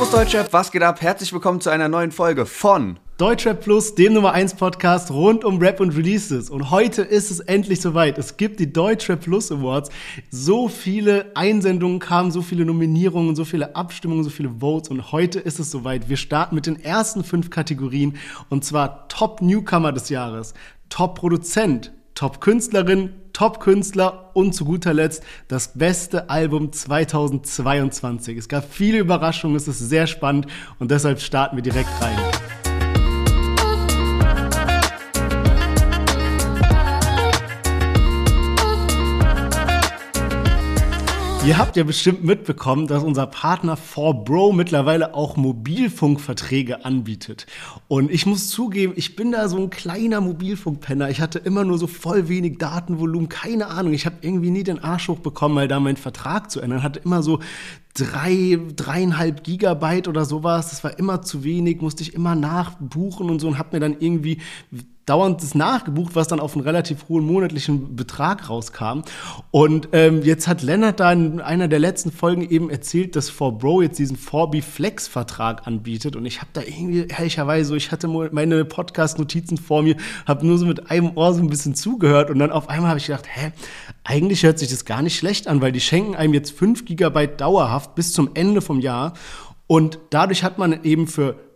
Servus Deutschrap, was geht ab? Herzlich willkommen zu einer neuen Folge von Deutschrap Plus, dem Nummer 1 Podcast rund um Rap und Releases. Und heute ist es endlich soweit. Es gibt die Deutschrap Plus Awards. So viele Einsendungen kamen, so viele Nominierungen, so viele Abstimmungen, so viele Votes. Und heute ist es soweit. Wir starten mit den ersten fünf Kategorien. Und zwar Top Newcomer des Jahres, Top Produzent, Top-Künstlerin, Top-Künstler und zu guter Letzt das beste Album 2022. Es gab viele Überraschungen, es ist sehr spannend und deshalb starten wir direkt rein. Ihr habt ja bestimmt mitbekommen, dass unser Partner 4Bro mittlerweile auch Mobilfunkverträge anbietet. Und ich muss zugeben, ich bin da so ein kleiner Mobilfunkpenner. Ich hatte immer nur so voll wenig Datenvolumen, keine Ahnung. Ich habe irgendwie nie den Arsch hochbekommen, mal da meinen Vertrag zu ändern. Hatte immer so drei, dreieinhalb Gigabyte oder sowas. Das war immer zu wenig, musste ich immer nachbuchen und so und habe mir dann irgendwie dauernd das nachgebucht, was dann auf einen relativ hohen monatlichen Betrag rauskam. Und ähm, jetzt hat Lennart da in einer der letzten Folgen eben erzählt, dass 4Bro jetzt diesen 4B Flex Vertrag anbietet. Und ich habe da irgendwie ehrlicherweise so, ich hatte meine Podcast-Notizen vor mir, habe nur so mit einem Ohr so ein bisschen zugehört und dann auf einmal habe ich gedacht, hä, eigentlich hört sich das gar nicht schlecht an, weil die schenken einem jetzt 5 Gigabyte dauerhaft bis zum Ende vom Jahr. Und dadurch hat man eben für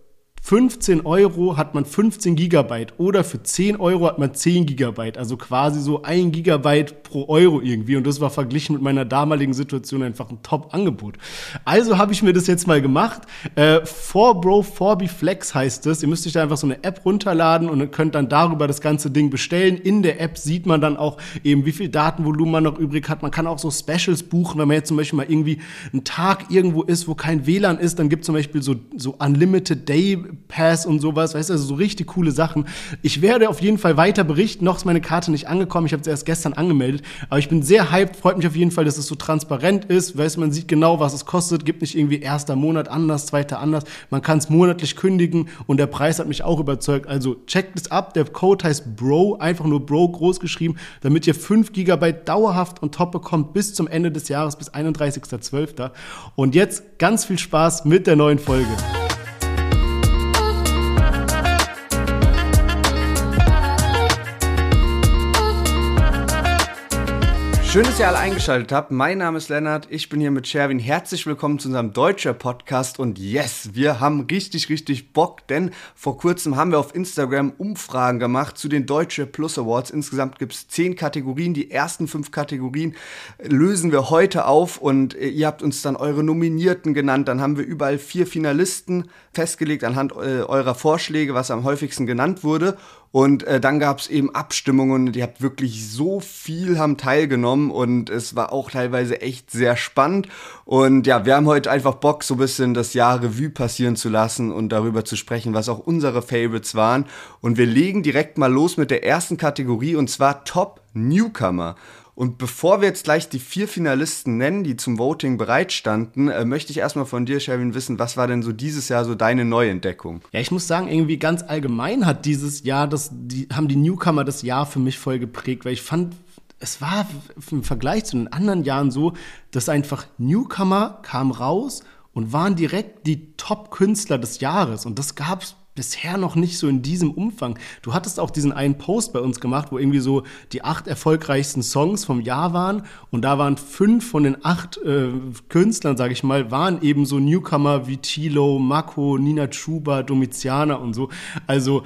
15 Euro hat man 15 Gigabyte oder für 10 Euro hat man 10 Gigabyte. Also quasi so ein Gigabyte pro Euro irgendwie. Und das war verglichen mit meiner damaligen Situation einfach ein Top-Angebot. Also habe ich mir das jetzt mal gemacht. Äh, 4Bro 4B Flex heißt es. Ihr müsst euch da einfach so eine App runterladen und könnt dann darüber das ganze Ding bestellen. In der App sieht man dann auch eben, wie viel Datenvolumen man noch übrig hat. Man kann auch so Specials buchen, wenn man jetzt zum Beispiel mal irgendwie einen Tag irgendwo ist, wo kein WLAN ist, dann gibt es zum Beispiel so, so Unlimited Day Pass und sowas, weißt du, also so richtig coole Sachen. Ich werde auf jeden Fall weiter berichten. Noch ist meine Karte nicht angekommen. Ich habe sie erst gestern angemeldet. Aber ich bin sehr hyped. Freut mich auf jeden Fall, dass es so transparent ist. Weißt man sieht genau, was es kostet. Gibt nicht irgendwie erster Monat anders, zweiter anders. Man kann es monatlich kündigen und der Preis hat mich auch überzeugt. Also checkt es ab. Der Code heißt Bro, einfach nur Bro groß geschrieben, damit ihr 5 GB dauerhaft und top bekommt bis zum Ende des Jahres, bis 31.12. Und jetzt ganz viel Spaß mit der neuen Folge. Schön, dass ihr alle eingeschaltet habt. Mein Name ist Lennart, ich bin hier mit Sherwin. Herzlich willkommen zu unserem Deutscher Podcast und yes, wir haben richtig, richtig Bock, denn vor kurzem haben wir auf Instagram Umfragen gemacht zu den Deutsche Plus Awards. Insgesamt gibt es zehn Kategorien. Die ersten fünf Kategorien lösen wir heute auf und äh, ihr habt uns dann eure Nominierten genannt. Dann haben wir überall vier Finalisten festgelegt anhand äh, eurer Vorschläge, was am häufigsten genannt wurde. Und äh, dann gab es eben Abstimmungen, die habt wirklich so viel haben teilgenommen und es war auch teilweise echt sehr spannend. Und ja, wir haben heute einfach Bock, so ein bisschen das Jahr Revue passieren zu lassen und darüber zu sprechen, was auch unsere Favorites waren. Und wir legen direkt mal los mit der ersten Kategorie und zwar Top Newcomer. Und bevor wir jetzt gleich die vier Finalisten nennen, die zum Voting bereitstanden, äh, möchte ich erstmal von dir, Sherwin, wissen, was war denn so dieses Jahr so deine Neuentdeckung? Ja, ich muss sagen, irgendwie ganz allgemein hat dieses Jahr, das, die, haben die Newcomer das Jahr für mich voll geprägt, weil ich fand, es war im Vergleich zu den anderen Jahren so, dass einfach Newcomer kamen raus und waren direkt die Top-Künstler des Jahres. Und das gab es bisher noch nicht so in diesem Umfang. Du hattest auch diesen einen Post bei uns gemacht, wo irgendwie so die acht erfolgreichsten Songs vom Jahr waren und da waren fünf von den acht äh, Künstlern, sage ich mal, waren eben so Newcomer wie Tilo, Mako, Nina Chuba, Domiziana und so. Also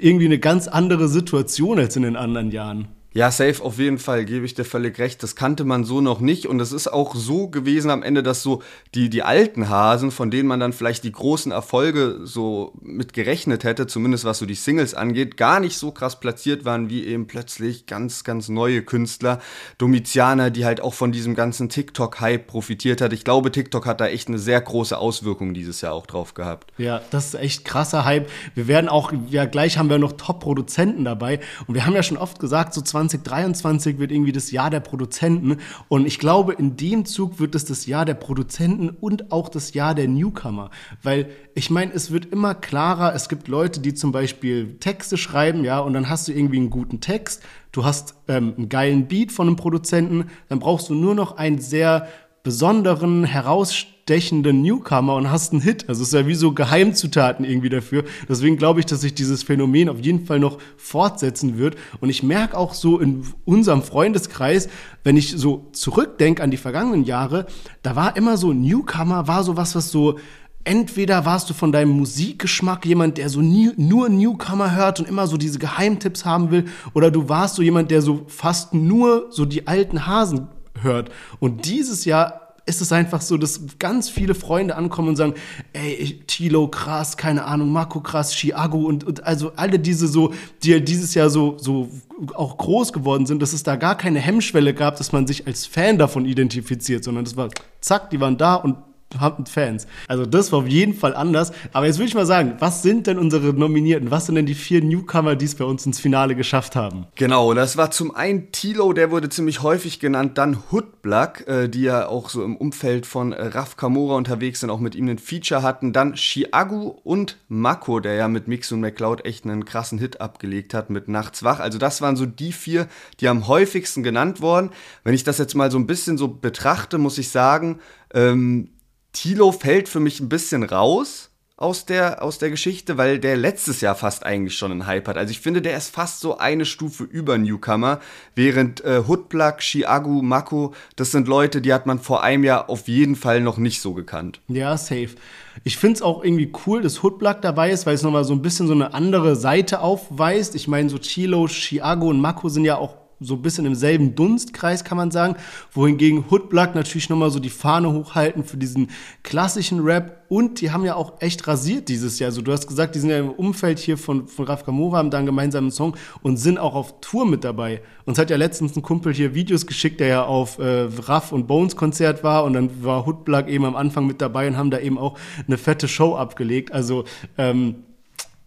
irgendwie eine ganz andere Situation als in den anderen Jahren. Ja, safe auf jeden Fall, gebe ich dir völlig recht. Das kannte man so noch nicht. Und es ist auch so gewesen am Ende, dass so die, die alten Hasen, von denen man dann vielleicht die großen Erfolge so mit gerechnet hätte, zumindest was so die Singles angeht, gar nicht so krass platziert waren wie eben plötzlich ganz, ganz neue Künstler. Domizianer, die halt auch von diesem ganzen TikTok-Hype profitiert hat. Ich glaube, TikTok hat da echt eine sehr große Auswirkung dieses Jahr auch drauf gehabt. Ja, das ist echt krasser Hype. Wir werden auch, ja, gleich haben wir noch Top-Produzenten dabei. Und wir haben ja schon oft gesagt, so 20 2023 wird irgendwie das Jahr der Produzenten. Und ich glaube, in dem Zug wird es das Jahr der Produzenten und auch das Jahr der Newcomer. Weil ich meine, es wird immer klarer, es gibt Leute, die zum Beispiel Texte schreiben, ja, und dann hast du irgendwie einen guten Text, du hast ähm, einen geilen Beat von einem Produzenten, dann brauchst du nur noch einen sehr besonderen, herausstechenden herausstechenden Newcomer und hast einen Hit. Also es ist ja wie so Geheimzutaten irgendwie dafür. Deswegen glaube ich, dass sich dieses Phänomen auf jeden Fall noch fortsetzen wird. Und ich merke auch so in unserem Freundeskreis, wenn ich so zurückdenke an die vergangenen Jahre, da war immer so Newcomer, war so was, was so entweder warst du von deinem Musikgeschmack jemand, der so nie, nur Newcomer hört und immer so diese Geheimtipps haben will, oder du warst so jemand, der so fast nur so die alten Hasen hört. Und dieses Jahr ist es einfach so, dass ganz viele Freunde ankommen und sagen, ey, Tilo krass, keine Ahnung, Marco krass, Chiago und, und also alle diese so, die dieses Jahr so, so auch groß geworden sind, dass es da gar keine Hemmschwelle gab, dass man sich als Fan davon identifiziert, sondern das war zack, die waren da und hatten Fans. Also das war auf jeden Fall anders. Aber jetzt würde ich mal sagen, was sind denn unsere Nominierten? Was sind denn die vier Newcomer, die es bei uns ins Finale geschafft haben? Genau, das war zum einen Tilo, der wurde ziemlich häufig genannt, dann Hoodblack, äh, die ja auch so im Umfeld von äh, Raf Kamora unterwegs sind, auch mit ihm ein Feature hatten, dann Chiagu und Mako, der ja mit Mix und McCloud echt einen krassen Hit abgelegt hat mit Nachts wach. Also das waren so die vier, die am häufigsten genannt wurden. Wenn ich das jetzt mal so ein bisschen so betrachte, muss ich sagen, ähm, Tilo fällt für mich ein bisschen raus aus der, aus der Geschichte, weil der letztes Jahr fast eigentlich schon einen Hype hat. Also ich finde, der ist fast so eine Stufe über Newcomer, während äh, Hoodplug, Chiagu, Mako, das sind Leute, die hat man vor einem Jahr auf jeden Fall noch nicht so gekannt. Ja, safe. Ich finde es auch irgendwie cool, dass Hoodplug dabei ist, weil es nochmal so ein bisschen so eine andere Seite aufweist. Ich meine, so Chilo, Chiago und Mako sind ja auch so ein bisschen im selben Dunstkreis, kann man sagen. Wohingegen Hoodblack natürlich nochmal so die Fahne hochhalten für diesen klassischen Rap. Und die haben ja auch echt rasiert dieses Jahr. Also du hast gesagt, die sind ja im Umfeld hier von, von Raf Kamora, haben da einen gemeinsamen Song und sind auch auf Tour mit dabei. Uns hat ja letztens ein Kumpel hier Videos geschickt, der ja auf äh, Raff und Bones Konzert war und dann war Hoodblack eben am Anfang mit dabei und haben da eben auch eine fette Show abgelegt. Also ähm,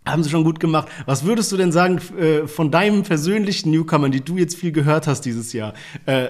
haben sie schon gut gemacht. Was würdest du denn sagen äh, von deinem persönlichen Newcomer, die du jetzt viel gehört hast dieses Jahr? Äh,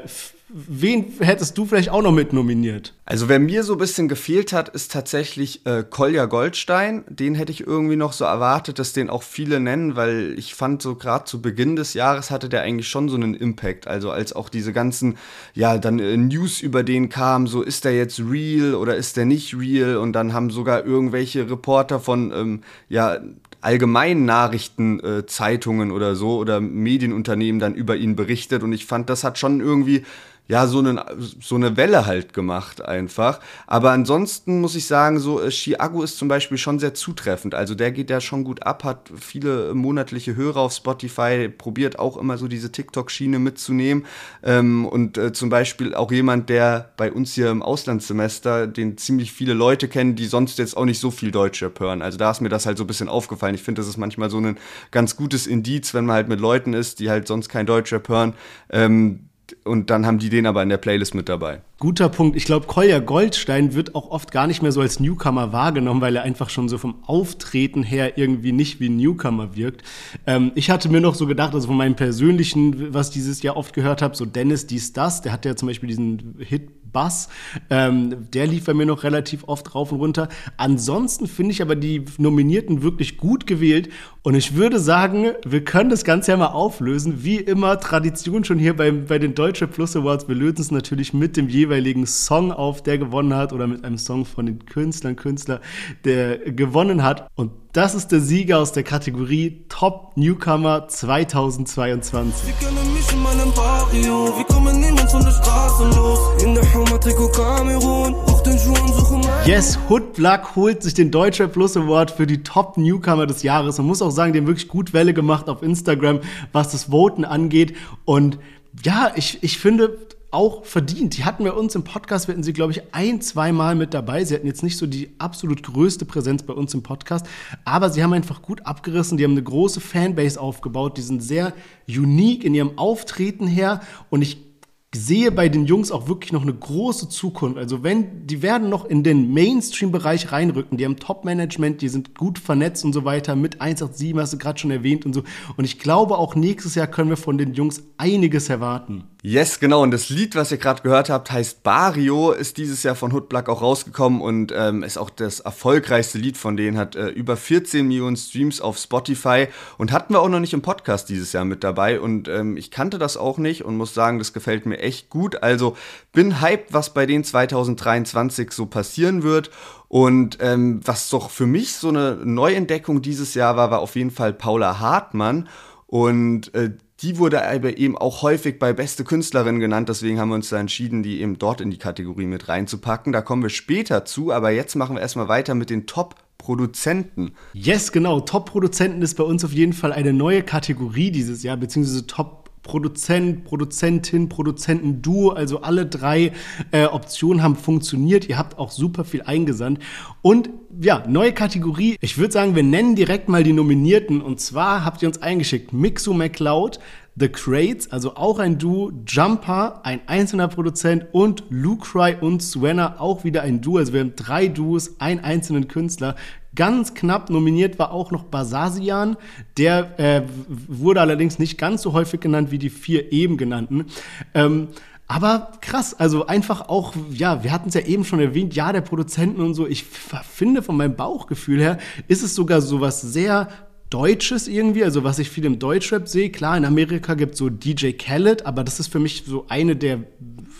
wen hättest du vielleicht auch noch mit nominiert? Also wer mir so ein bisschen gefehlt hat, ist tatsächlich äh, Kolja Goldstein. Den hätte ich irgendwie noch so erwartet, dass den auch viele nennen, weil ich fand so gerade zu Beginn des Jahres hatte der eigentlich schon so einen Impact. Also als auch diese ganzen, ja, dann äh, News über den kamen, so ist der jetzt real oder ist der nicht real? Und dann haben sogar irgendwelche Reporter von, ähm, ja, allgemeinen Nachrichtenzeitungen äh, oder so oder Medienunternehmen dann über ihn berichtet. Und ich fand, das hat schon irgendwie ja, so, einen, so eine Welle halt gemacht einfach. Aber ansonsten muss ich sagen, so äh, Chiago ist zum Beispiel schon sehr zutreffend. Also der geht ja schon gut ab, hat viele monatliche Hörer auf Spotify, probiert auch immer so diese TikTok-Schiene mitzunehmen. Ähm, und äh, zum Beispiel auch jemand, der bei uns hier im Auslandssemester, den ziemlich viele Leute kennen, die sonst jetzt auch nicht so viel Deutschrap hören. Also da ist mir das halt so ein bisschen aufgefallen. Ich finde, das ist manchmal so ein ganz gutes Indiz, wenn man halt mit Leuten ist, die halt sonst kein Deutschrap hören. Ähm, und dann haben die den aber in der Playlist mit dabei. Guter Punkt. Ich glaube, Kolja Goldstein wird auch oft gar nicht mehr so als Newcomer wahrgenommen, weil er einfach schon so vom Auftreten her irgendwie nicht wie Newcomer wirkt. Ähm, ich hatte mir noch so gedacht, also von meinem persönlichen, was dieses Jahr oft gehört habe, so Dennis dies das, der hat ja zum Beispiel diesen Hit Bass. Ähm, der lief bei mir noch relativ oft rauf und runter. Ansonsten finde ich aber die Nominierten wirklich gut gewählt. Und ich würde sagen, wir können das Ganze ja mal auflösen. Wie immer, Tradition schon hier bei, bei den Deutsche Plus Awards. Wir lösen es natürlich mit dem jeweiligen Song auf, der gewonnen hat, oder mit einem Song von den Künstlern, Künstler, der gewonnen hat. Und das ist der Sieger aus der Kategorie Top Newcomer 2022. Wir können mich in meinem Barrio, wir kommen niemand von der Straße los. In der Hummer Trikot Kamerun, auf den Schuhen suchen Yes, Hood Black holt sich den Deutscher Plus Award für die Top Newcomer des Jahres. Man muss auch sagen, die haben wirklich gut Welle gemacht auf Instagram, was das Voten angeht. Und ja, ich, ich finde, auch verdient. Die hatten wir uns im Podcast, wir hatten sie, glaube ich, ein, zweimal mit dabei. Sie hatten jetzt nicht so die absolut größte Präsenz bei uns im Podcast, aber sie haben einfach gut abgerissen. Die haben eine große Fanbase aufgebaut. Die sind sehr unique in ihrem Auftreten her und ich sehe bei den Jungs auch wirklich noch eine große Zukunft. Also wenn, die werden noch in den Mainstream-Bereich reinrücken. Die haben Top-Management, die sind gut vernetzt und so weiter. Mit 187 hast du gerade schon erwähnt und so. Und ich glaube, auch nächstes Jahr können wir von den Jungs einiges erwarten. Yes, genau. Und das Lied, was ihr gerade gehört habt, heißt Barrio, ist dieses Jahr von Hoodblack auch rausgekommen und ähm, ist auch das erfolgreichste Lied von denen, hat äh, über 14 Millionen Streams auf Spotify und hatten wir auch noch nicht im Podcast dieses Jahr mit dabei. Und ähm, ich kannte das auch nicht und muss sagen, das gefällt mir echt gut. Also bin hyped, was bei denen 2023 so passieren wird. Und ähm, was doch für mich so eine Neuentdeckung dieses Jahr war, war auf jeden Fall Paula Hartmann. Und äh, die wurde aber eben auch häufig bei beste Künstlerin genannt, deswegen haben wir uns da entschieden, die eben dort in die Kategorie mit reinzupacken. Da kommen wir später zu, aber jetzt machen wir erstmal weiter mit den Top Produzenten. Yes, genau. Top-Produzenten ist bei uns auf jeden Fall eine neue Kategorie dieses Jahr, beziehungsweise Top Produzent, Produzentin, Produzentenduo, also alle drei äh, Optionen haben funktioniert. Ihr habt auch super viel eingesandt. Und ja, neue Kategorie. Ich würde sagen, wir nennen direkt mal die Nominierten. Und zwar habt ihr uns eingeschickt Mixu McCloud, The Crates, also auch ein Duo, Jumper, ein einzelner Produzent und Lucry und Swenna, auch wieder ein Duo. Also wir haben drei Duos, einen einzelnen Künstler. Ganz knapp nominiert war auch noch Basasian. Der äh, wurde allerdings nicht ganz so häufig genannt wie die vier eben genannten. Ähm, aber krass, also einfach auch, ja, wir hatten es ja eben schon erwähnt, ja, der Produzenten und so. Ich finde von meinem Bauchgefühl her, ist es sogar so was sehr Deutsches irgendwie, also was ich viel im Deutschrap sehe. Klar, in Amerika gibt es so DJ Khaled, aber das ist für mich so eine der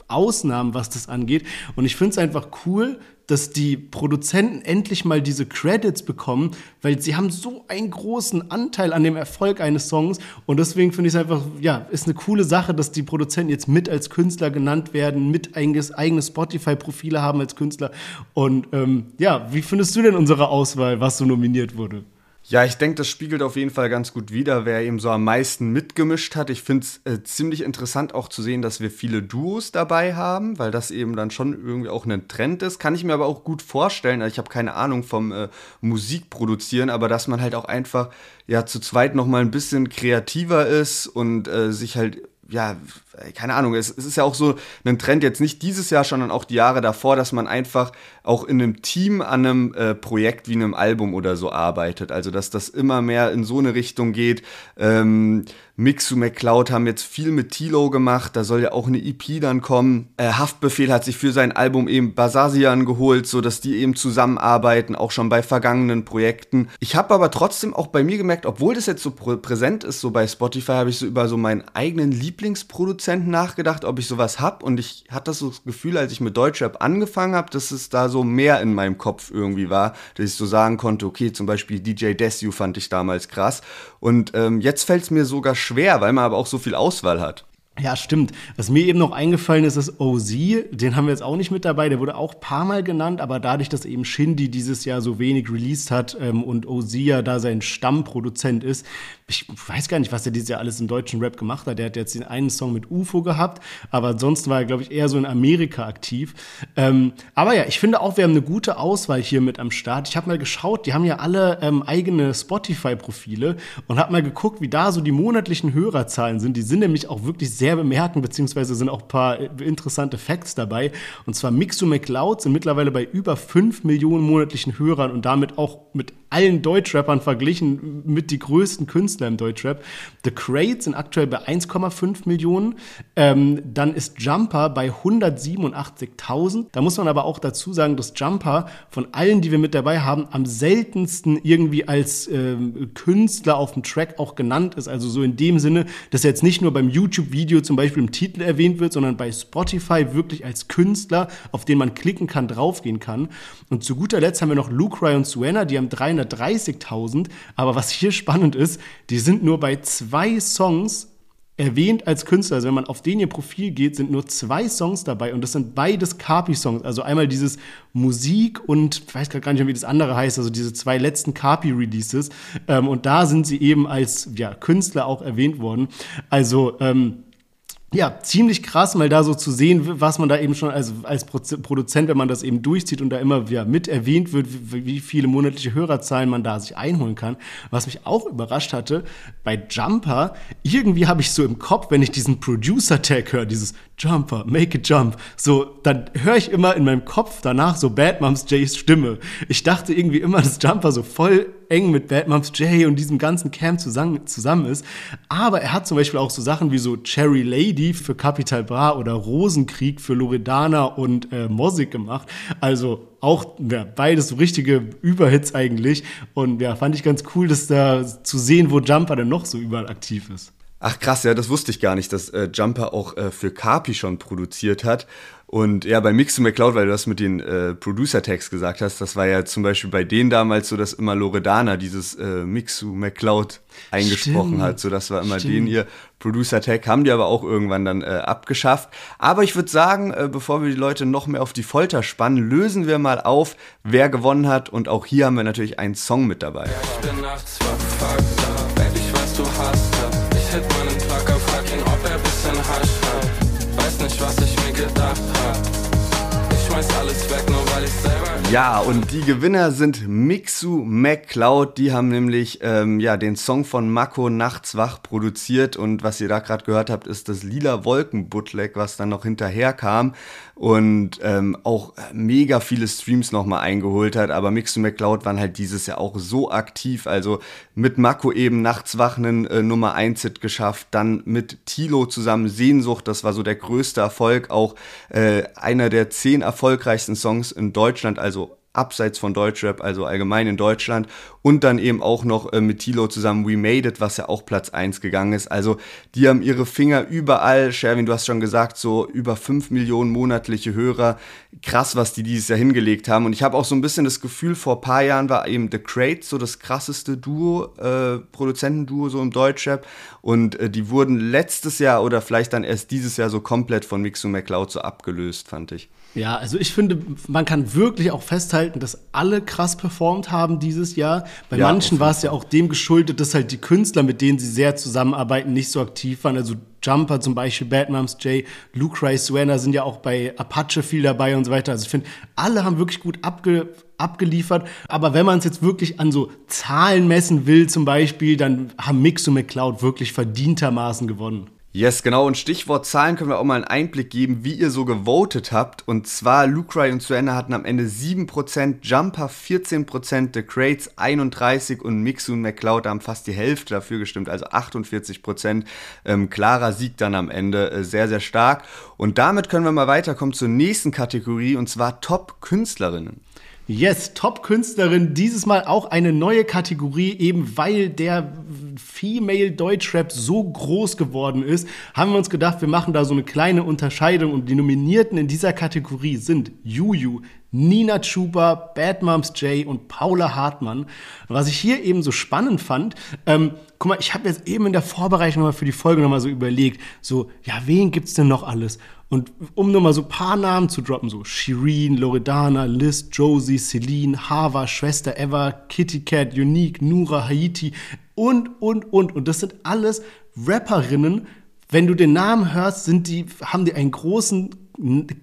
Ausnahmen, was das angeht. Und ich finde es einfach cool, dass die Produzenten endlich mal diese Credits bekommen, weil sie haben so einen großen Anteil an dem Erfolg eines Songs und deswegen finde ich es einfach, ja, ist eine coole Sache, dass die Produzenten jetzt mit als Künstler genannt werden, mit eigene Spotify-Profile haben als Künstler und ähm, ja, wie findest du denn unsere Auswahl, was so nominiert wurde? Ja, ich denke, das spiegelt auf jeden Fall ganz gut wider, wer eben so am meisten mitgemischt hat. Ich finde es äh, ziemlich interessant auch zu sehen, dass wir viele Duos dabei haben, weil das eben dann schon irgendwie auch ein Trend ist. Kann ich mir aber auch gut vorstellen. Also ich habe keine Ahnung vom äh, Musikproduzieren, aber dass man halt auch einfach ja zu zweit noch mal ein bisschen kreativer ist und äh, sich halt ja, keine Ahnung, es, es, ist ja auch so ein Trend jetzt nicht dieses Jahr, sondern auch die Jahre davor, dass man einfach auch in einem Team an einem äh, Projekt wie einem Album oder so arbeitet. Also dass das immer mehr in so eine Richtung geht. Ähm, Mixu McCloud haben jetzt viel mit Tilo gemacht, da soll ja auch eine EP dann kommen. Äh, Haftbefehl hat sich für sein Album eben Basasian geholt, so dass die eben zusammenarbeiten, auch schon bei vergangenen Projekten. Ich habe aber trotzdem auch bei mir gemerkt, obwohl das jetzt so prä präsent ist, so bei Spotify, habe ich so über so meinen eigenen Lieblingsproduzenten nachgedacht, ob ich sowas habe. Und ich hatte das so das Gefühl, als ich mit Deutschrap angefangen habe, dass es da so mehr in meinem Kopf irgendwie war, dass ich so sagen konnte, okay, zum Beispiel DJ Desu fand ich damals krass. Und ähm, jetzt fällt es mir sogar schwer, weil man aber auch so viel Auswahl hat. Ja, stimmt. Was mir eben noch eingefallen ist, ist OZ. Den haben wir jetzt auch nicht mit dabei. Der wurde auch paar Mal genannt, aber dadurch, dass eben Shindy dieses Jahr so wenig released hat ähm, und OZ ja da sein Stammproduzent ist, ich weiß gar nicht, was er dieses Jahr alles im deutschen Rap gemacht hat. Der hat jetzt den einen Song mit UFO gehabt, aber ansonsten war er, glaube ich, eher so in Amerika aktiv. Ähm, aber ja, ich finde auch, wir haben eine gute Auswahl hier mit am Start. Ich habe mal geschaut, die haben ja alle ähm, eigene Spotify-Profile und habe mal geguckt, wie da so die monatlichen Hörerzahlen sind. Die sind nämlich auch wirklich sehr bemerkend, beziehungsweise sind auch ein paar interessante Facts dabei. Und zwar Mixu McLeod sind mittlerweile bei über 5 Millionen monatlichen Hörern und damit auch mit allen Deutschrappern verglichen mit die größten Künstler im Deutschrap. The Crates sind aktuell bei 1,5 Millionen. Ähm, dann ist Jumper bei 187.000. Da muss man aber auch dazu sagen, dass Jumper von allen, die wir mit dabei haben, am seltensten irgendwie als ähm, Künstler auf dem Track auch genannt ist. Also so in dem Sinne, dass er jetzt nicht nur beim YouTube-Video zum Beispiel im Titel erwähnt wird, sondern bei Spotify wirklich als Künstler, auf den man klicken kann, draufgehen kann. Und zu guter Letzt haben wir noch Luke Ryan Suena, die haben 300 130.000. Aber was hier spannend ist, die sind nur bei zwei Songs erwähnt als Künstler. Also wenn man auf den ihr Profil geht, sind nur zwei Songs dabei und das sind beides Carpi-Songs. Also einmal dieses Musik und ich weiß gar nicht, wie das andere heißt, also diese zwei letzten Carpi-Releases. Ähm, und da sind sie eben als ja, Künstler auch erwähnt worden. Also ähm, ja, ziemlich krass, mal da so zu sehen, was man da eben schon als, als Produzent, wenn man das eben durchzieht und da immer wieder mit erwähnt wird, wie viele monatliche Hörerzahlen man da sich einholen kann. Was mich auch überrascht hatte, bei Jumper, irgendwie habe ich so im Kopf, wenn ich diesen Producer-Tag höre, dieses Jumper, make it jump, so, dann höre ich immer in meinem Kopf danach so Bad Moms Jays Stimme. Ich dachte irgendwie immer, dass Jumper so voll eng mit Bad Moms J und diesem ganzen Camp zusammen, zusammen ist. Aber er hat zum Beispiel auch so Sachen wie so Cherry Lady für Capital Bra oder Rosenkrieg für Loredana und äh, Mosik gemacht. Also auch ja, beides so richtige Überhits eigentlich. Und ja, fand ich ganz cool, dass da zu sehen, wo Jumper denn noch so überall aktiv ist. Ach krass, ja, das wusste ich gar nicht, dass äh, Jumper auch äh, für Carpi schon produziert hat. Und ja, bei Mix McCloud, weil du das mit den äh, Producer-Tags gesagt hast, das war ja zum Beispiel bei denen damals so, dass immer Loredana dieses äh, Mix to McCloud eingesprochen Stimmt. hat. So, das war immer Stimmt. den ihr Producer-Tag, haben die aber auch irgendwann dann äh, abgeschafft. Aber ich würde sagen, äh, bevor wir die Leute noch mehr auf die Folter spannen, lösen wir mal auf, wer gewonnen hat. Und auch hier haben wir natürlich einen Song mit dabei. Ich bin nachts Hasch hat. Weiß nicht, was ich mir gedacht hab. Ich schmeiß alles weg, nur weil ich selber ja, und die Gewinner sind Mixu MacLeod. Die haben nämlich ähm, ja, den Song von Mako Nachts wach produziert. Und was ihr da gerade gehört habt, ist das Lila Wolken Bootleg, was dann noch hinterher kam und ähm, auch mega viele Streams nochmal eingeholt hat. Aber Mixu MacLeod waren halt dieses Jahr auch so aktiv. Also mit Mako eben Nachts wach einen äh, Nummer 1 Hit geschafft. Dann mit Tilo zusammen Sehnsucht. Das war so der größte Erfolg. Auch äh, einer der zehn erfolgreichsten Songs in Deutschland. Also abseits von Deutschrap, also allgemein in Deutschland. Und dann eben auch noch äh, mit Tilo zusammen We Made It, was ja auch Platz 1 gegangen ist. Also die haben ihre Finger überall. Sherwin, du hast schon gesagt, so über 5 Millionen monatliche Hörer. Krass, was die dieses Jahr hingelegt haben. Und ich habe auch so ein bisschen das Gefühl, vor ein paar Jahren war eben The Crate so das krasseste Duo, äh, Produzentenduo so im Deutschrap. Und äh, die wurden letztes Jahr oder vielleicht dann erst dieses Jahr so komplett von Mixu McCloud so abgelöst, fand ich. Ja, also ich finde, man kann wirklich auch festhalten, dass alle krass performt haben dieses Jahr. Bei ja, manchen war es ja auch dem geschuldet, dass halt die Künstler, mit denen sie sehr zusammenarbeiten, nicht so aktiv waren. Also Jumper zum Beispiel, Bad Moms J, Luke Ray Suena sind ja auch bei Apache viel dabei und so weiter. Also ich finde, alle haben wirklich gut abge abgeliefert. Aber wenn man es jetzt wirklich an so Zahlen messen will, zum Beispiel, dann haben Mix und McCloud wirklich verdientermaßen gewonnen. Yes, genau. Und Stichwort Zahlen können wir auch mal einen Einblick geben, wie ihr so gewotet habt. Und zwar Lucray und Suena hatten am Ende 7%, Jumper 14%, The Crates 31% und Mixu und McCloud haben fast die Hälfte dafür gestimmt, also 48%. Ähm, klarer Sieg dann am Ende, äh, sehr, sehr stark. Und damit können wir mal weiterkommen zur nächsten Kategorie und zwar Top-Künstlerinnen. Yes, Top-Künstlerin, dieses Mal auch eine neue Kategorie, eben weil der Female Deutschrap so groß geworden ist, haben wir uns gedacht, wir machen da so eine kleine Unterscheidung und die Nominierten in dieser Kategorie sind Juju, Nina Chuba, Bad Moms J und Paula Hartmann. Was ich hier eben so spannend fand, ähm, guck mal, ich habe jetzt eben in der Vorbereitung mal für die Folge nochmal so überlegt, so, ja, wen gibt's denn noch alles? Und um nur mal so ein paar Namen zu droppen, so Shireen, Loredana, Liz, Josie, Celine, Hava, Schwester Eva, Kitty Cat, Unique, Nura, Haiti und, und, und. Und das sind alles Rapperinnen. Wenn du den Namen hörst, sind die, haben die einen großen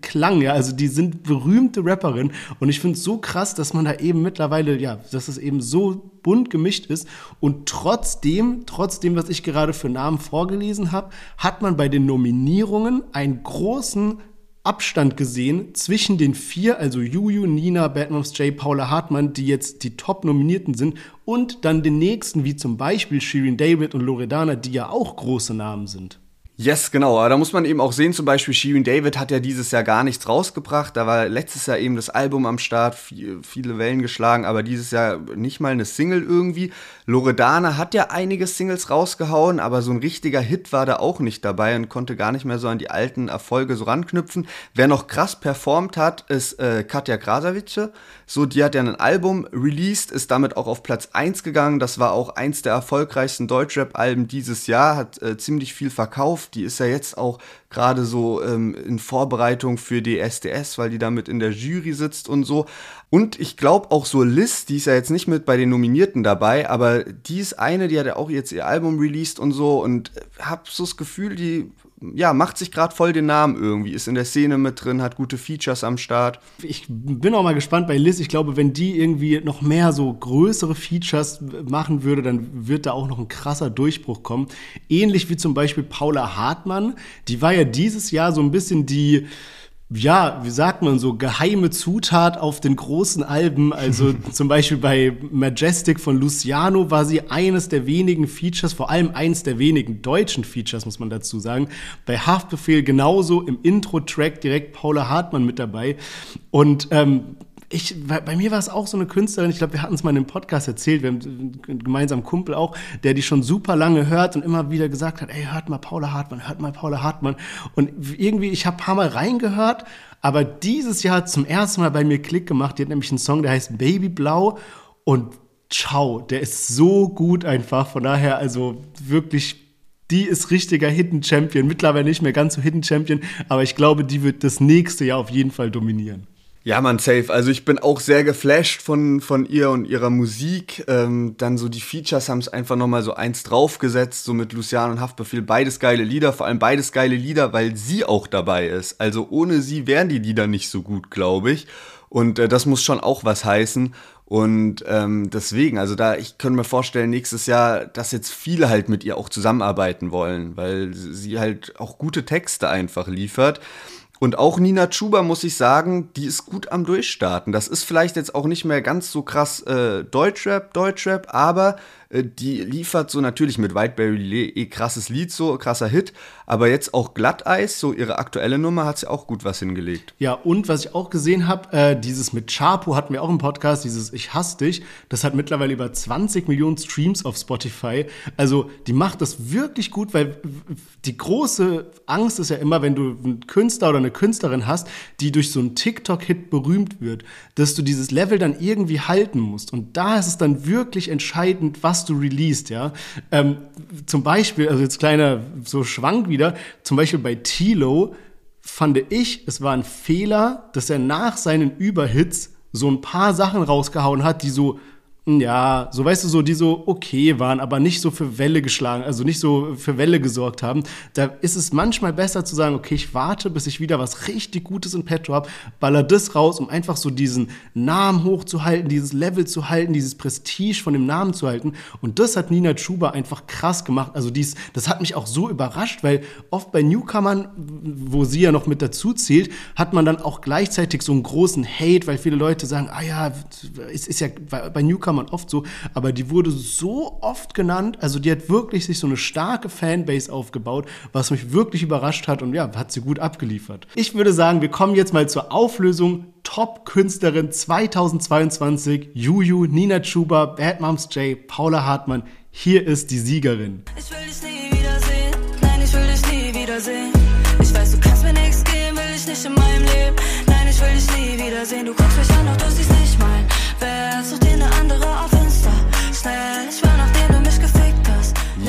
Klang, ja, also die sind berühmte Rapperinnen und ich finde es so krass, dass man da eben mittlerweile, ja, dass es eben so bunt gemischt ist. Und trotzdem, trotzdem, was ich gerade für Namen vorgelesen habe, hat man bei den Nominierungen einen großen Abstand gesehen zwischen den vier, also Juju, Nina, Batmoms J, Paula Hartmann, die jetzt die Top-Nominierten sind, und dann den nächsten, wie zum Beispiel Shirin David und Loredana, die ja auch große Namen sind. Yes, genau. Aber da muss man eben auch sehen, zum Beispiel Shirin David hat ja dieses Jahr gar nichts rausgebracht. Da war letztes Jahr eben das Album am Start, viele Wellen geschlagen, aber dieses Jahr nicht mal eine Single irgendwie. Loredana hat ja einige Singles rausgehauen, aber so ein richtiger Hit war da auch nicht dabei und konnte gar nicht mehr so an die alten Erfolge so ranknüpfen. Wer noch krass performt hat, ist äh, Katja Krasavice. So, die hat ja ein Album released, ist damit auch auf Platz 1 gegangen. Das war auch eins der erfolgreichsten Deutschrap-Alben dieses Jahr, hat äh, ziemlich viel verkauft die ist ja jetzt auch gerade so ähm, in Vorbereitung für die SDS, weil die damit in der Jury sitzt und so. Und ich glaube auch so Liz, die ist ja jetzt nicht mit bei den Nominierten dabei, aber die ist eine, die hat ja auch jetzt ihr Album released und so und hab so das Gefühl, die ja, macht sich gerade voll den Namen irgendwie, ist in der Szene mit drin, hat gute Features am Start. Ich bin auch mal gespannt bei Liz. Ich glaube, wenn die irgendwie noch mehr so größere Features machen würde, dann wird da auch noch ein krasser Durchbruch kommen. Ähnlich wie zum Beispiel Paula Hartmann. Die war ja dieses Jahr so ein bisschen die ja, wie sagt man so, geheime Zutat auf den großen Alben. Also zum Beispiel bei Majestic von Luciano war sie eines der wenigen Features, vor allem eines der wenigen deutschen Features, muss man dazu sagen. Bei Haftbefehl genauso im Intro-Track direkt Paula Hartmann mit dabei. Und ähm, ich, bei mir war es auch so eine Künstlerin, ich glaube, wir hatten es mal in einem Podcast erzählt, wir haben einen gemeinsamen Kumpel auch, der die schon super lange hört und immer wieder gesagt hat, ey, hört mal Paula Hartmann, hört mal Paula Hartmann. Und irgendwie, ich habe ein paar Mal reingehört, aber dieses Jahr zum ersten Mal bei mir Klick gemacht. Die hat nämlich einen Song, der heißt Babyblau und ciao, der ist so gut einfach. Von daher, also wirklich die ist richtiger Hidden Champion. Mittlerweile nicht mehr ganz so Hidden Champion, aber ich glaube, die wird das nächste Jahr auf jeden Fall dominieren. Ja, man, safe. Also ich bin auch sehr geflasht von, von ihr und ihrer Musik. Ähm, dann so die Features haben es einfach nochmal so eins draufgesetzt, so mit Lucian und Haftbefehl. Beides geile Lieder, vor allem beides geile Lieder, weil sie auch dabei ist. Also ohne sie wären die Lieder nicht so gut, glaube ich. Und äh, das muss schon auch was heißen. Und ähm, deswegen, also da, ich könnte mir vorstellen, nächstes Jahr, dass jetzt viele halt mit ihr auch zusammenarbeiten wollen, weil sie halt auch gute Texte einfach liefert. Und auch Nina Chuba, muss ich sagen, die ist gut am Durchstarten. Das ist vielleicht jetzt auch nicht mehr ganz so krass äh, Deutschrap, Deutschrap, aber die liefert so natürlich mit Whiteberry eh krasses Lied, so krasser Hit, aber jetzt auch Glatteis, so ihre aktuelle Nummer, hat sie auch gut was hingelegt. Ja, und was ich auch gesehen habe, äh, dieses mit Chapo hatten wir auch im Podcast, dieses Ich hasse dich, das hat mittlerweile über 20 Millionen Streams auf Spotify. Also die macht das wirklich gut, weil die große Angst ist ja immer, wenn du einen Künstler oder eine Künstlerin hast, die durch so einen TikTok-Hit berühmt wird, dass du dieses Level dann irgendwie halten musst. Und da ist es dann wirklich entscheidend, was du released, ja. Ähm, zum Beispiel, also jetzt kleiner so Schwank wieder, zum Beispiel bei Tilo fand ich, es war ein Fehler, dass er nach seinen Überhits so ein paar Sachen rausgehauen hat, die so ja, so weißt du, so die so okay waren, aber nicht so für Welle geschlagen, also nicht so für Welle gesorgt haben. Da ist es manchmal besser zu sagen, okay, ich warte, bis ich wieder was richtig Gutes in petto habe, baller das raus, um einfach so diesen Namen hochzuhalten, dieses Level zu halten, dieses Prestige von dem Namen zu halten. Und das hat Nina Chuba einfach krass gemacht. Also dies, das hat mich auch so überrascht, weil oft bei Newcomern, wo sie ja noch mit dazu zählt, hat man dann auch gleichzeitig so einen großen Hate, weil viele Leute sagen, ah ja, es ist ja bei Newcomern man oft so, aber die wurde so oft genannt, also die hat wirklich sich so eine starke Fanbase aufgebaut, was mich wirklich überrascht hat und ja, hat sie gut abgeliefert. Ich würde sagen, wir kommen jetzt mal zur Auflösung Top-Künstlerin 2022, Juju, Nina Chuba, Bad Moms J, Paula Hartmann. Hier ist die Siegerin. Ich will dich nie wiedersehen, nein, ich will dich nie wiedersehen. Ich weiß, du kannst mir nichts geben, will ich nicht in meinem Leben. Nein, ich will dich nie wiedersehen, du guckst mich an, doch du siehst nicht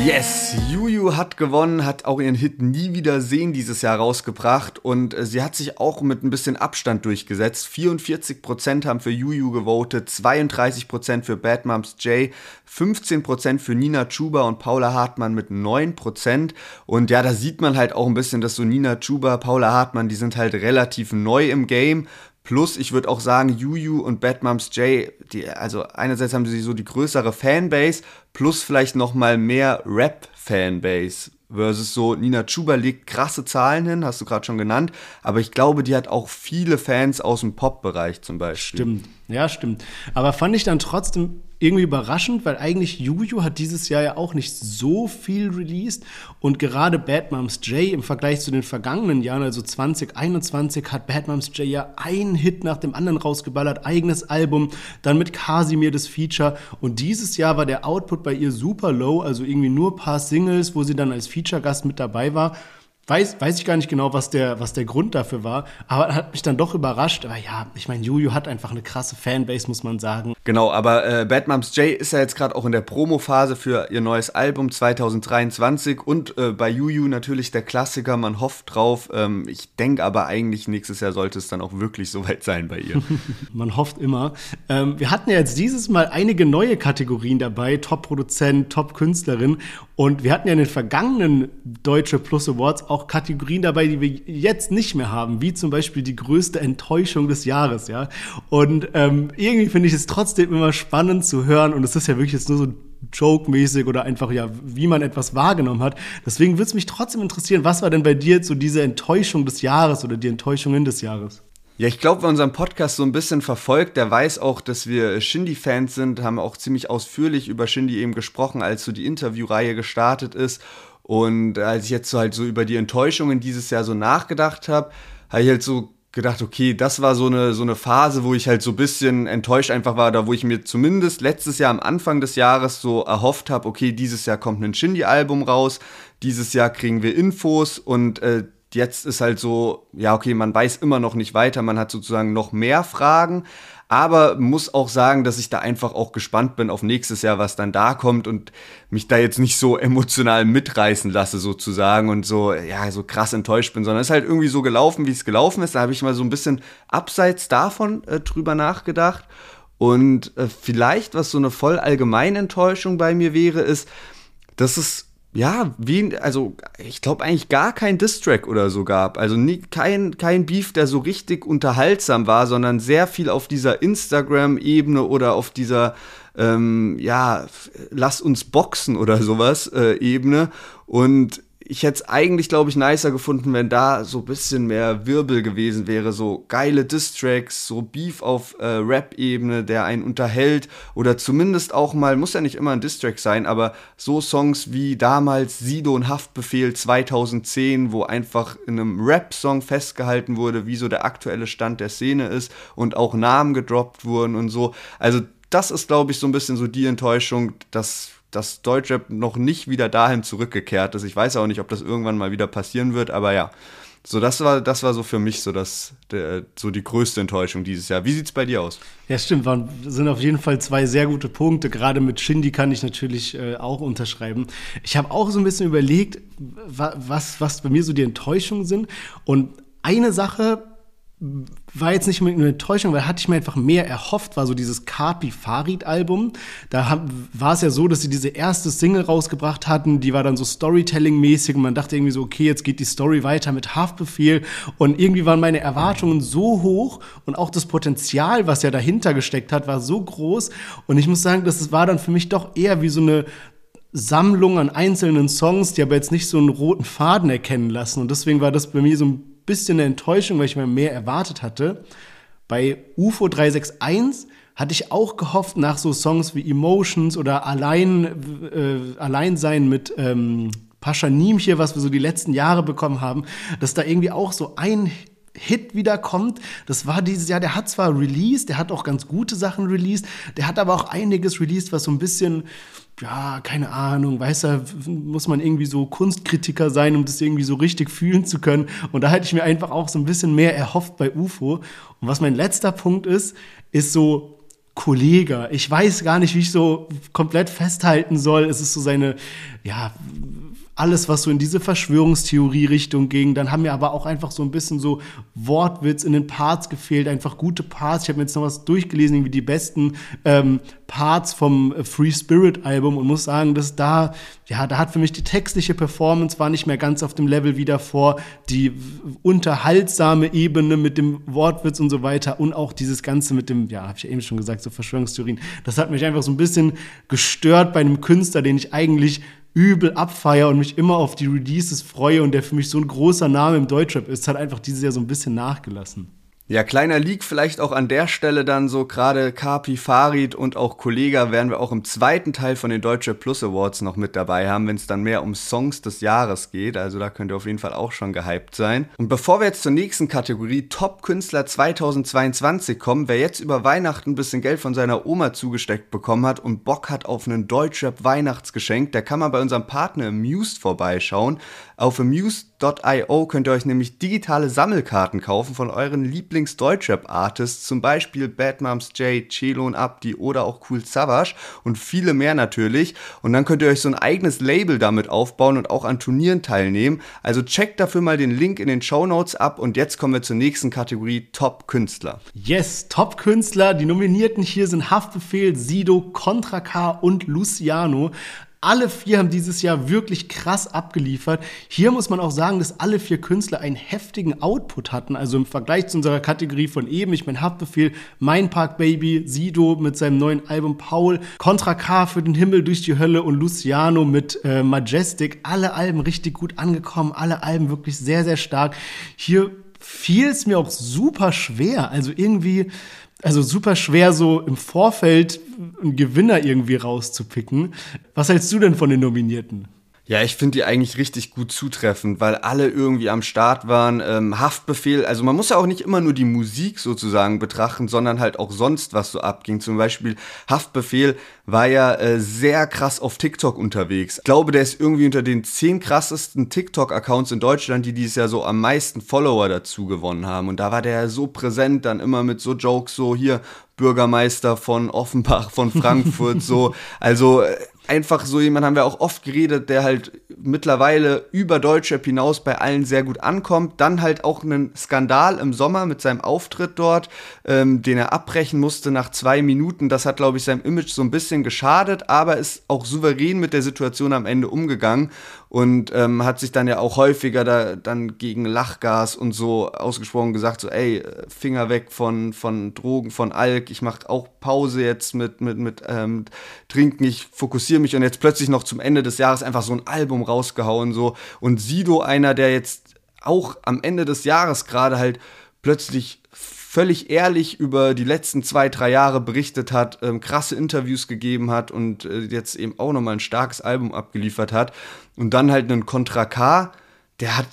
Yes, Juju hat gewonnen, hat auch ihren Hit Nie Wiedersehen dieses Jahr rausgebracht und äh, sie hat sich auch mit ein bisschen Abstand durchgesetzt. 44% haben für Juju gewotet, 32% für Bad Moms J, 15% für Nina Chuba und Paula Hartmann mit 9%. Und ja, da sieht man halt auch ein bisschen, dass so Nina Chuba, Paula Hartmann, die sind halt relativ neu im Game Plus, ich würde auch sagen, Juju und Bad Moms J, die, also einerseits haben sie so die größere Fanbase, plus vielleicht noch mal mehr Rap-Fanbase. Versus so, Nina Chuba legt krasse Zahlen hin, hast du gerade schon genannt, aber ich glaube, die hat auch viele Fans aus dem Pop-Bereich zum Beispiel. Stimmt, ja, stimmt. Aber fand ich dann trotzdem irgendwie überraschend, weil eigentlich Juju hat dieses Jahr ja auch nicht so viel released. Und gerade Bad Moms J im Vergleich zu den vergangenen Jahren, also 2021, hat Bad Moms J ja einen Hit nach dem anderen rausgeballert, eigenes Album, dann mit Casimir das Feature. Und dieses Jahr war der Output bei ihr super low, also irgendwie nur paar Singles, wo sie dann als Feature-Gast mit dabei war weiß, weiß ich gar nicht genau, was der, was der Grund dafür war, aber hat mich dann doch überrascht. Aber ja, ich meine, Juju hat einfach eine krasse Fanbase, muss man sagen. Genau, aber äh, Bad Moms J ist ja jetzt gerade auch in der Promo-Phase für ihr neues Album 2023 und äh, bei Juju natürlich der Klassiker, man hofft drauf. Ähm, ich denke aber eigentlich, nächstes Jahr sollte es dann auch wirklich soweit sein bei ihr. man hofft immer. Ähm, wir hatten ja jetzt dieses Mal einige neue Kategorien dabei, Top-Produzent, Top-Künstlerin und wir hatten ja in den vergangenen Deutsche Plus Awards auch Kategorien dabei, die wir jetzt nicht mehr haben, wie zum Beispiel die größte Enttäuschung des Jahres, ja. Und ähm, irgendwie finde ich es trotzdem immer spannend zu hören und es ist ja wirklich jetzt nur so joke-mäßig oder einfach, ja, wie man etwas wahrgenommen hat. Deswegen würde es mich trotzdem interessieren, was war denn bei dir so diese Enttäuschung des Jahres oder die Enttäuschungen des Jahres? Ja, ich glaube, wer unseren Podcast so ein bisschen verfolgt, der weiß auch, dass wir Shindy-Fans sind, haben auch ziemlich ausführlich über Shindy eben gesprochen, als so die Interviewreihe gestartet ist. Und als ich jetzt so halt so über die Enttäuschungen dieses Jahr so nachgedacht habe, habe ich halt so gedacht, okay, das war so eine, so eine Phase, wo ich halt so ein bisschen enttäuscht einfach war, da wo ich mir zumindest letztes Jahr am Anfang des Jahres so erhofft habe, okay, dieses Jahr kommt ein Shindy-Album raus, dieses Jahr kriegen wir Infos und äh, jetzt ist halt so, ja, okay, man weiß immer noch nicht weiter, man hat sozusagen noch mehr Fragen, aber muss auch sagen, dass ich da einfach auch gespannt bin auf nächstes Jahr, was dann da kommt und mich da jetzt nicht so emotional mitreißen lasse sozusagen und so, ja, so krass enttäuscht bin, sondern es ist halt irgendwie so gelaufen, wie es gelaufen ist. Da habe ich mal so ein bisschen abseits davon äh, drüber nachgedacht. Und äh, vielleicht, was so eine voll allgemeine Enttäuschung bei mir wäre, ist, dass es ja, wie, also ich glaube eigentlich gar kein Distrack oder so gab. Also nie, kein, kein Beef, der so richtig unterhaltsam war, sondern sehr viel auf dieser Instagram-Ebene oder auf dieser, ähm, ja, lass uns boxen oder sowas äh, Ebene. Und ich hätte es eigentlich, glaube ich, nicer gefunden, wenn da so ein bisschen mehr Wirbel gewesen wäre. So geile Distracks, so Beef auf äh, Rap-Ebene, der einen unterhält. Oder zumindest auch mal, muss ja nicht immer ein Distrack sein, aber so Songs wie damals Sido und Haftbefehl 2010, wo einfach in einem Rap-Song festgehalten wurde, wie so der aktuelle Stand der Szene ist und auch Namen gedroppt wurden und so. Also, das ist, glaube ich, so ein bisschen so die Enttäuschung, dass dass Deutschrap noch nicht wieder dahin zurückgekehrt ist. Ich weiß auch nicht, ob das irgendwann mal wieder passieren wird, aber ja. So, das war, das war so für mich so, das, der, so die größte Enttäuschung dieses Jahr. Wie sieht es bei dir aus? Ja, stimmt. Waren, sind auf jeden Fall zwei sehr gute Punkte. Gerade mit Shindy kann ich natürlich äh, auch unterschreiben. Ich habe auch so ein bisschen überlegt, was, was bei mir so die Enttäuschungen sind. Und eine Sache, war jetzt nicht unbedingt eine Enttäuschung, weil hatte ich mir einfach mehr erhofft, war so dieses Kapi Farid Album. Da war es ja so, dass sie diese erste Single rausgebracht hatten, die war dann so Storytelling-mäßig und man dachte irgendwie so, okay, jetzt geht die Story weiter mit Haftbefehl und irgendwie waren meine Erwartungen so hoch und auch das Potenzial, was ja dahinter gesteckt hat, war so groß und ich muss sagen, das war dann für mich doch eher wie so eine Sammlung an einzelnen Songs, die aber jetzt nicht so einen roten Faden erkennen lassen und deswegen war das bei mir so ein bisschen eine Enttäuschung, weil ich mir mehr erwartet hatte. Bei UFO 361 hatte ich auch gehofft, nach so Songs wie Emotions oder Allein, äh, Alleinsein mit ähm, Pascha Niemche, was wir so die letzten Jahre bekommen haben, dass da irgendwie auch so ein Hit wiederkommt. Das war dieses Jahr, der hat zwar released, der hat auch ganz gute Sachen released, der hat aber auch einiges released, was so ein bisschen ja, keine Ahnung, weiß er, muss man irgendwie so Kunstkritiker sein, um das irgendwie so richtig fühlen zu können. Und da hätte ich mir einfach auch so ein bisschen mehr erhofft bei UFO. Und was mein letzter Punkt ist, ist so Kollege. Ich weiß gar nicht, wie ich so komplett festhalten soll. Es ist so seine, ja, alles, was so in diese Verschwörungstheorie-Richtung ging. Dann haben mir aber auch einfach so ein bisschen so Wortwitz in den Parts gefehlt, einfach gute Parts. Ich habe mir jetzt noch was durchgelesen, wie die besten ähm, Parts vom Free Spirit Album und muss sagen, dass da, ja, da hat für mich die textliche Performance war nicht mehr ganz auf dem Level wie davor. Die unterhaltsame Ebene mit dem Wortwitz und so weiter und auch dieses Ganze mit dem, ja, habe ich ja eben schon gesagt, so Verschwörungstheorien. Das hat mich einfach so ein bisschen gestört bei einem Künstler, den ich eigentlich übel abfeier und mich immer auf die Releases freue und der für mich so ein großer Name im Deutschrap ist, hat einfach dieses Jahr so ein bisschen nachgelassen. Ja, kleiner Leak vielleicht auch an der Stelle dann so, gerade Kapi, Farid und auch Kollega werden wir auch im zweiten Teil von den Deutsche Plus Awards noch mit dabei haben, wenn es dann mehr um Songs des Jahres geht. Also da könnt ihr auf jeden Fall auch schon gehypt sein. Und bevor wir jetzt zur nächsten Kategorie Top-Künstler 2022 kommen, wer jetzt über Weihnachten ein bisschen Geld von seiner Oma zugesteckt bekommen hat und Bock hat auf einen Deutschrap Weihnachtsgeschenk, der kann man bei unserem Partner Amused vorbeischauen. Auf amuse.io könnt ihr euch nämlich digitale Sammelkarten kaufen von euren Lieblings-Deutschrap-Artists, zum Beispiel Bad Moms J, Celon Abdi oder auch Cool Savage und viele mehr natürlich. Und dann könnt ihr euch so ein eigenes Label damit aufbauen und auch an Turnieren teilnehmen. Also checkt dafür mal den Link in den Show Notes ab und jetzt kommen wir zur nächsten Kategorie Top-Künstler. Yes, Top-Künstler. Die Nominierten hier sind Haftbefehl, Sido, Contra K und Luciano Alle vier haben dieses Jahr wirklich krass abgeliefert. Hier muss man auch sagen, dass alle vier Künstler einen heftigen Output hatten. Also im Vergleich zu unserer Kategorie von eben, ich meine Haftbefehl, Mein Park Baby, Sido mit seinem neuen Album Paul, Contra K für den Himmel durch die Hölle und Luciano mit äh, Majestic. Alle Alben richtig gut angekommen, alle Alben wirklich sehr, sehr stark. Hier fiel es mir auch super schwer. Also irgendwie, also super schwer, so im Vorfeld einen Gewinner irgendwie rauszupicken. Was hältst du denn von den Nominierten? Ja, ich finde die eigentlich richtig gut zutreffend, weil alle irgendwie am Start waren. Ähm, Haftbefehl, also man muss ja auch nicht immer nur die Musik sozusagen betrachten, sondern halt auch sonst, was so abging. Zum Beispiel Haftbefehl war ja äh, sehr krass auf TikTok unterwegs. Ich glaube, der ist irgendwie unter den zehn krassesten TikTok-Accounts in Deutschland, die dieses Jahr so am meisten Follower dazu gewonnen haben. Und da war der so präsent, dann immer mit so Jokes, so hier Bürgermeister von Offenbach, von Frankfurt, so. Also äh, einfach so jemand haben wir auch oft geredet, der halt mittlerweile über Deutschrap hinaus bei allen sehr gut ankommt. Dann halt auch einen Skandal im Sommer mit seinem Auftritt dort, ähm, den er abbrechen musste nach zwei Minuten. Das hat, glaube ich, seinem Image so ein bisschen geschadet, aber ist auch souverän mit der Situation am Ende umgegangen und ähm, hat sich dann ja auch häufiger da, dann gegen Lachgas und so ausgesprochen gesagt, so ey, Finger weg von, von Drogen, von Alk, ich mache auch Pause jetzt mit, mit, mit ähm, Trinken, ich fokussiere mich. Und jetzt plötzlich noch zum Ende des Jahres einfach so ein Album rausgehauen so. Und Sido, einer, der jetzt auch am Ende des Jahres gerade halt plötzlich völlig ehrlich über die letzten zwei, drei Jahre berichtet hat, ähm, krasse Interviews gegeben hat und äh, jetzt eben auch nochmal ein starkes Album abgeliefert hat. Und dann halt einen Contra K, der hat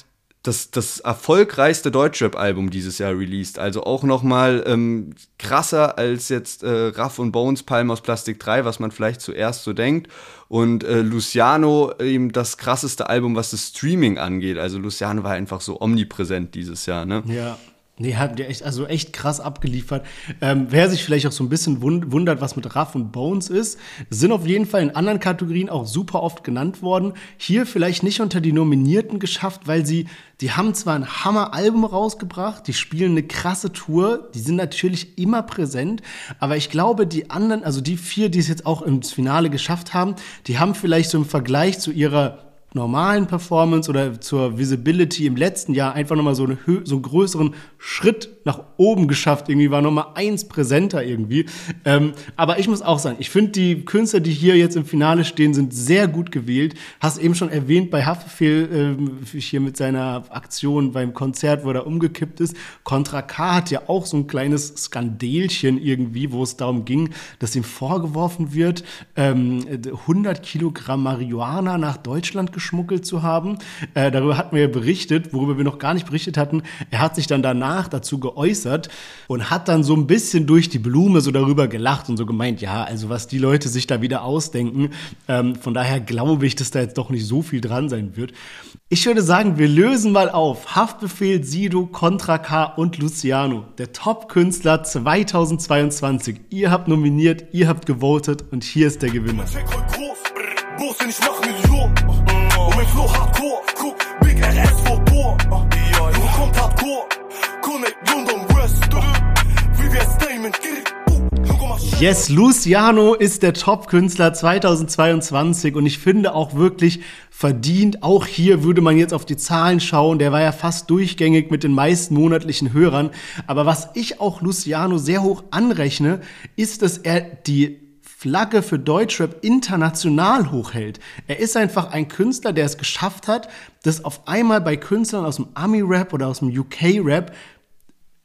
das, das erfolgreichste Deutschrap-Album dieses Jahr released. Also auch nochmal ähm, krasser als jetzt äh, Raff und Bones Palm aus Plastik 3, was man vielleicht zuerst so denkt. Und äh, Luciano eben das krasseste Album, was das Streaming angeht. Also Luciano war einfach so omnipräsent dieses Jahr, ne? Ja. Nee, hat der echt, also echt krass abgeliefert. Ähm, wer sich vielleicht auch so ein bisschen wundert, was mit Raff und Bones ist, sind auf jeden Fall in anderen Kategorien auch super oft genannt worden. Hier vielleicht nicht unter die Nominierten geschafft, weil sie, die haben zwar ein Hammer-Album rausgebracht, die spielen eine krasse Tour, die sind natürlich immer präsent, aber ich glaube, die anderen, also die vier, die es jetzt auch ins Finale geschafft haben, die haben vielleicht so im Vergleich zu ihrer normalen Performance oder zur Visibility im letzten Jahr einfach nochmal so, eine, so einen größeren Schritt nach oben geschafft. Irgendwie war nochmal eins präsenter irgendwie. Ähm, aber ich muss auch sagen, ich finde die Künstler, die hier jetzt im Finale stehen, sind sehr gut gewählt. Hast eben schon erwähnt bei Haftbefehl ähm, hier mit seiner Aktion beim Konzert, wo er umgekippt ist. Contra K hat ja auch so ein kleines Skandelchen irgendwie, wo es darum ging, dass ihm vorgeworfen wird, ähm, 100 Kilogramm Marihuana nach Deutschland geschmuggelt zu haben. Äh, darüber hatten wir ja berichtet, worüber wir noch gar nicht berichtet hatten. Er hat sich dann danach dazu geäußert und hat dann so ein bisschen durch die Blume so darüber gelacht und so gemeint, ja, also was die Leute sich da wieder ausdenken. Ähm, von daher glaube ich, dass da jetzt doch nicht so viel dran sein wird. Ich würde sagen, wir lösen mal auf. Haftbefehl, Sido, Contra K und Luciano. Der Top-Künstler 2022. Ihr habt nominiert, ihr habt gewotet und hier ist der Gewinner. Flow hardcore, guck, Big RS vor Bohr. Ja, Junge kommt hardcore, Connect London West. Wie wir Statement, Yes, Luciano ist der Top-Künstler 2022 und ich finde auch wirklich verdient. Auch hier würde man jetzt auf die Zahlen schauen. Der war ja fast durchgängig mit den meisten monatlichen Hörern. Aber was ich auch Luciano sehr hoch anrechne, ist, dass er die Flagge für Deutschrap international hochhält. Er ist einfach ein Künstler, der es geschafft hat, dass auf einmal bei Künstlern aus dem Ami-Rap oder aus dem UK-Rap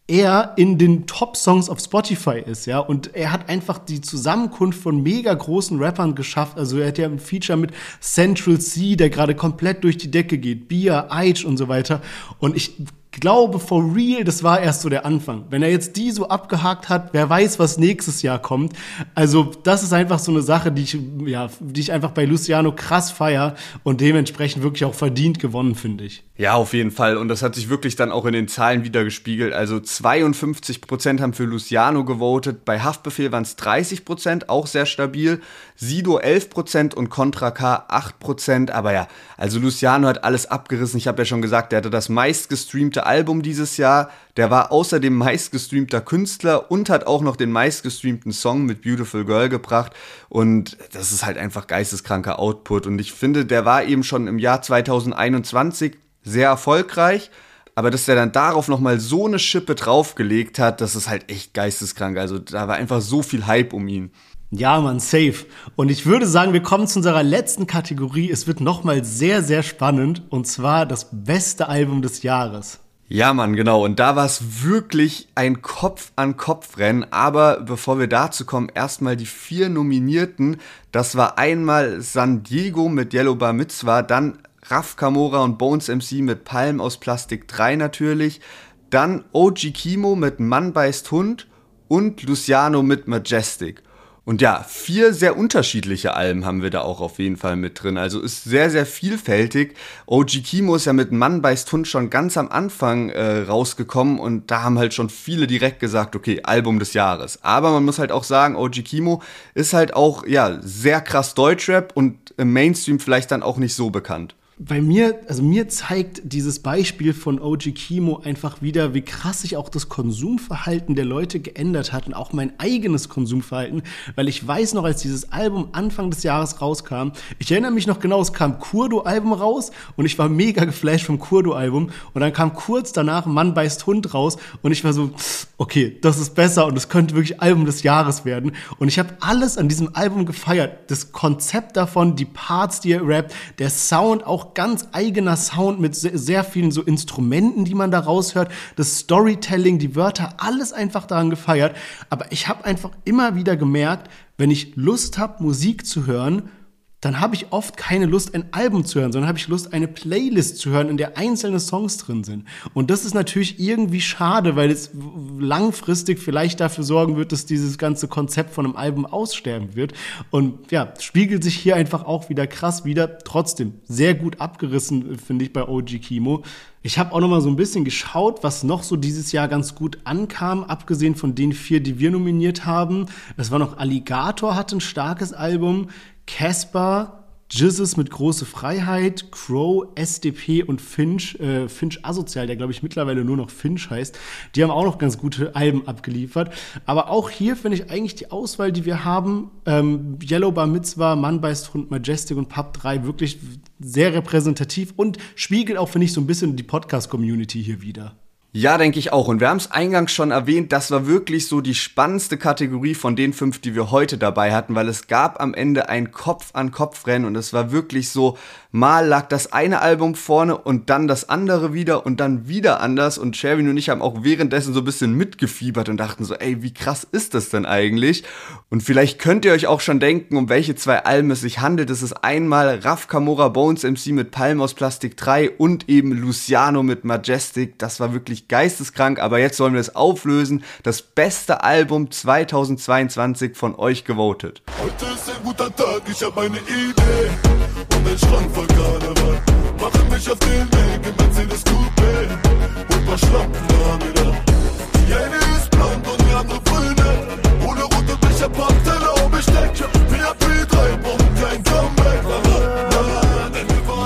er in den Top-Songs auf Spotify ist, ja, und er hat einfach die Zusammenkunft von mega großen Rappern geschafft. Also er hat ja ein Feature mit Central C, der gerade komplett durch die Decke geht, Bia, Aitch und so weiter. Und ich glaube for real, das war erst so der Anfang. Wenn er jetzt die so abgehakt hat, wer weiß, was nächstes Jahr kommt. Also das ist einfach so eine Sache, die ich, ja, die ich einfach bei Luciano krass feier und dementsprechend wirklich auch verdient gewonnen, finde ich. Ja, auf jeden Fall. Und das hat sich wirklich dann auch in den Zahlen wieder gespiegelt. Also 52 Prozent haben für Luciano gewotet. Bei Haftbefehl waren es 30 Prozent, auch sehr stabil. Sido 11 Prozent und Contra K 8 Prozent. Aber ja, also Luciano hat alles abgerissen. Ich habe ja schon gesagt, er hatte das meist gestreamte deutsche Album dieses Jahr. Der war außerdem meistgestreamter Künstler und hat auch noch den meistgestreamten Song mit Beautiful Girl gebracht. Und das ist halt einfach geisteskranker Output. Und ich finde, der war eben schon im Jahr 2021 sehr erfolgreich. Aber dass der dann darauf nochmal so eine Schippe draufgelegt hat, das ist halt echt geisteskrank. Also da war einfach so viel Hype um ihn. Ja, man, safe. Und ich würde sagen, wir kommen zu unserer letzten Kategorie. Es wird nochmal sehr, sehr spannend. Und zwar das beste Album des Jahres. Ja, Mann, genau. Und da war es wirklich ein Kopf-an-Kopf-Rennen. Aber bevor wir dazu kommen, erstmal die vier Nominierten. Das war einmal San Diego mit Yellow Bar Mitzvah, dann Raf Kamora und Bones MC mit Palm aus Plastik 3 natürlich, dann OG Kimo mit Mann beißt Hund und Luciano mit Majestic. Und ja, vier sehr unterschiedliche Alben haben wir da auch auf jeden Fall mit drin. Also ist sehr, sehr vielfältig. OG Kimo ist ja mit Mann beißt Hund schon ganz am Anfang äh, rausgekommen und da haben halt schon viele direkt gesagt, okay, Album des Jahres. Aber man muss halt auch sagen, OG Kimo ist halt auch, ja, sehr krass Deutschrap und im Mainstream vielleicht dann auch nicht so bekannt bei mir, also mir zeigt dieses Beispiel von OG Kimo einfach wieder, wie krass sich auch das Konsumverhalten der Leute geändert hat und auch mein eigenes Konsumverhalten, weil ich weiß noch, als dieses Album Anfang des Jahres rauskam, ich erinnere mich noch genau, es kam Kurdo-Album raus und ich war mega geflasht vom Kurdo-Album. Und dann kam kurz danach Mann beißt Hund raus und ich war so, okay, das ist besser und es könnte wirklich Album des Jahres werden. Und ich habe alles an diesem Album gefeiert, das Konzept davon, die Parts, die er rappt, der Sound auch ganz eigener Sound mit sehr, sehr vielen so Instrumenten, die man da raushört, das Storytelling, die Wörter, alles einfach daran gefeiert. Aber ich habe einfach immer wieder gemerkt, wenn ich Lust habe, Musik zu hören, dann habe ich oft keine Lust, ein Album zu hören, sondern habe ich Lust, eine Playlist zu hören, in der einzelne Songs drin sind. Und das ist natürlich irgendwie schade, weil es langfristig vielleicht dafür sorgen wird, dass dieses ganze Konzept von einem Album aussterben wird. Und ja, spiegelt sich hier einfach auch wieder krass wieder. Trotzdem sehr gut abgerissen, finde ich, bei OG Kimo. Ich habe auch noch mal so ein bisschen geschaut, was noch so dieses Jahr ganz gut ankam, abgesehen von den vier, die wir nominiert haben. Es war noch Alligator hat ein starkes Album, Casper, Jizzes mit große Freiheit, Crow, SDP und Finch, äh, Finch asozial, der glaube ich mittlerweile nur noch Finch heißt, die haben auch noch ganz gute Alben abgeliefert. Aber auch hier finde ich eigentlich die Auswahl, die wir haben, ähm, Yellow Bar Mitzvah, Mann beißt Hund, Majestic und Pub 3 wirklich sehr repräsentativ und spiegelt auch, finde ich, so ein bisschen die Podcast-Community hier wieder. Ja, denke ich auch. Und wir haben es eingangs schon erwähnt, das war wirklich so die spannendste Kategorie von den fünf, die wir heute dabei hatten, weil es gab am Ende ein Kopf-an-Kopf-Rennen und es war wirklich so, mal lag das eine Album vorne und dann das andere wieder und dann wieder anders und Sherwin und ich haben auch währenddessen so ein bisschen mitgefiebert und dachten so, ey, wie krass ist das denn eigentlich? Und vielleicht könnt ihr euch auch schon denken, um welche zwei Alben es sich handelt. Es ist einmal Raf Camora Bones MC mit Palm aus Plastik 3 und eben Luciano mit Majestic. Das war wirklich geisteskrank, aber jetzt sollen wir es auflösen. Das beste Album 2022 von euch gewotet. Heute ist ein guter Tag, ich habe eine Idee und ein Schrank voll Karneval. Mache mich auf den Weg in Mercedes Coupe und paar Schlampen wieder. Die eine ist blond und die andere brüne. Ohne rote Becher, Pop-Teller und Besteck. PHP 3 brauchen kein Comeback.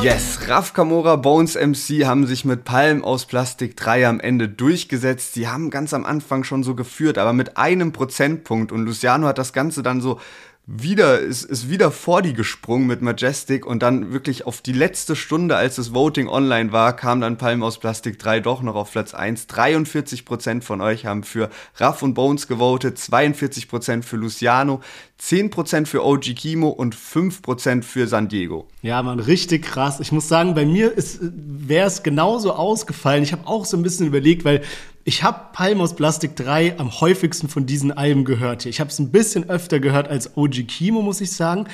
Yes, Raf Kamora, Bones MC haben sich mit Palm aus Plastik 3 am Ende durchgesetzt. Sie haben ganz am Anfang schon so geführt, aber mit einem Prozentpunkt. Und Luciano hat das Ganze dann so wieder, ist, ist wieder vor die gesprungen mit Majestic und dann wirklich auf die letzte Stunde, als das Voting online war, kam dann Palm aus Plastik 3 doch noch auf Platz 1. 43% von euch haben für Raff und Bones gewotet, 42% für Luciano, 10% für OG Kimo und 5% für San Diego. Ja, man, richtig krass. Ich muss sagen, bei mir wäre es genauso ausgefallen. Ich habe auch so ein bisschen überlegt, weil ich habe Palm aus Plastik 3 am häufigsten von diesen Alben gehört hier. Ich habe es ein bisschen öfter gehört als OG Kimo, muss ich sagen.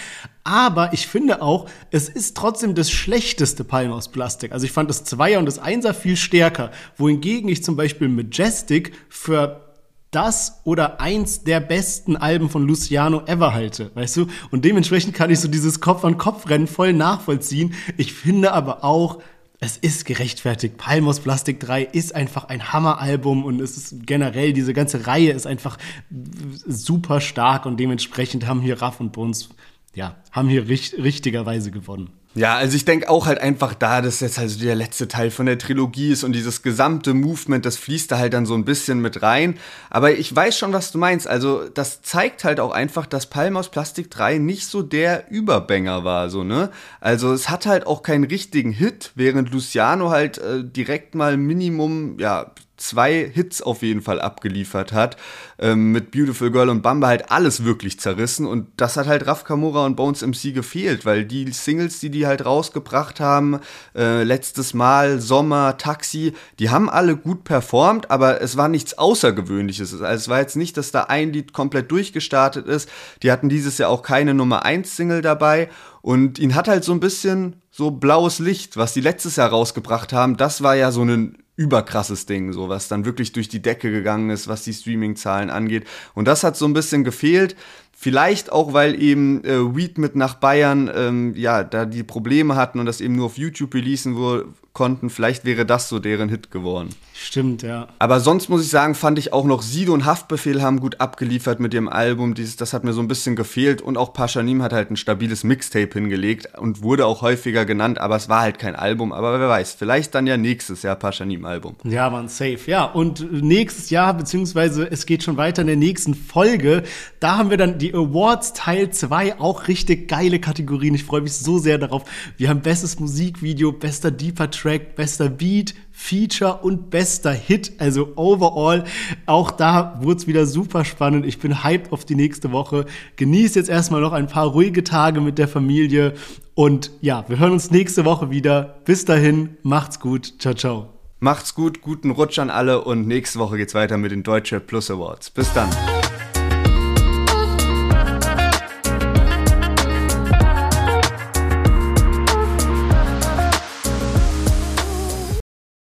Aber ich finde auch, es ist trotzdem das schlechteste Palm aus Plastik. Also ich fand das Zweier und das Einser viel stärker. Wohingegen ich zum Beispiel Majestic für das oder eins der besten Alben von Luciano ever halte, weißt du? Und dementsprechend kann ich so dieses Kopf-an-Kopf-Rennen voll nachvollziehen. Ich finde aber auch, es ist gerechtfertigt. Palmos Plastik 3 ist einfach ein Hammeralbum und es ist generell, diese ganze Reihe ist einfach super stark und dementsprechend haben hier Raff und Bones, ja, haben hier richt richtigerweise gewonnen. Ja, also ich denke auch halt einfach da, dass jetzt also der letzte Teil von der Trilogie ist und dieses gesamte Movement, das fließt da halt dann so ein bisschen mit rein. Aber ich weiß schon, was du meinst. Also das zeigt halt auch einfach, dass Palm aus Plastik 3 nicht so der Überbanger war, so, ne? Also es hat halt auch keinen richtigen Hit, während Luciano halt äh, direkt mal Minimum, ja, zwei Hits auf jeden Fall abgeliefert hat. Ähm, mit Beautiful Girl und Bamba halt alles wirklich zerrissen. Und das hat halt Raf Kamura und Bones MC gefehlt, weil die Singles, die die halt rausgebracht haben, äh, letztes Mal, Sommer, Taxi, die haben alle gut performt, aber es war nichts Außergewöhnliches. Also es war jetzt nicht, dass da ein Lied komplett durchgestartet ist. Die hatten dieses Jahr auch keine Nummer 1 Single dabei. Und ihn hat halt so ein bisschen so blaues Licht, was die letztes Jahr rausgebracht haben. Das war ja so ein überkrasses Ding, so was dann wirklich durch die Decke gegangen ist, was die Streaming-Zahlen angeht. Und das hat so ein bisschen gefehlt. Vielleicht auch, weil eben äh, Weed mit nach Bayern, ähm, ja, da die Probleme hatten und das eben nur auf YouTube releasen wurde, konnten. Vielleicht wäre das so deren Hit geworden. Stimmt, ja. Aber sonst muss ich sagen, fand ich auch noch Sido und Haftbefehl haben gut abgeliefert mit ihrem Album. Dieses, das hat mir so ein bisschen gefehlt. Und auch Paschanim hat halt ein stabiles Mixtape hingelegt und wurde auch häufiger genannt, aber es war halt kein Album. Aber wer weiß, vielleicht dann ja nächstes Jahr Paschanim-Album. Ja, man, safe. Ja, und nächstes Jahr, beziehungsweise es geht schon weiter in der nächsten Folge, da haben wir dann die Awards Teil 2, auch richtig geile Kategorien. Ich freue mich so sehr darauf. Wir haben bestes Musikvideo, bester Deeper Track, bester Beat, Feature und bester Hit. Also overall, auch da wurde es wieder super spannend. Ich bin hyped auf die nächste Woche. Genießt jetzt erstmal noch ein paar ruhige Tage mit der Familie. Und ja, wir hören uns nächste Woche wieder. Bis dahin, macht's gut. Ciao, ciao. Macht's gut, guten Rutsch an alle und nächste Woche geht's weiter mit den Deutsche Plus Awards. Bis dann.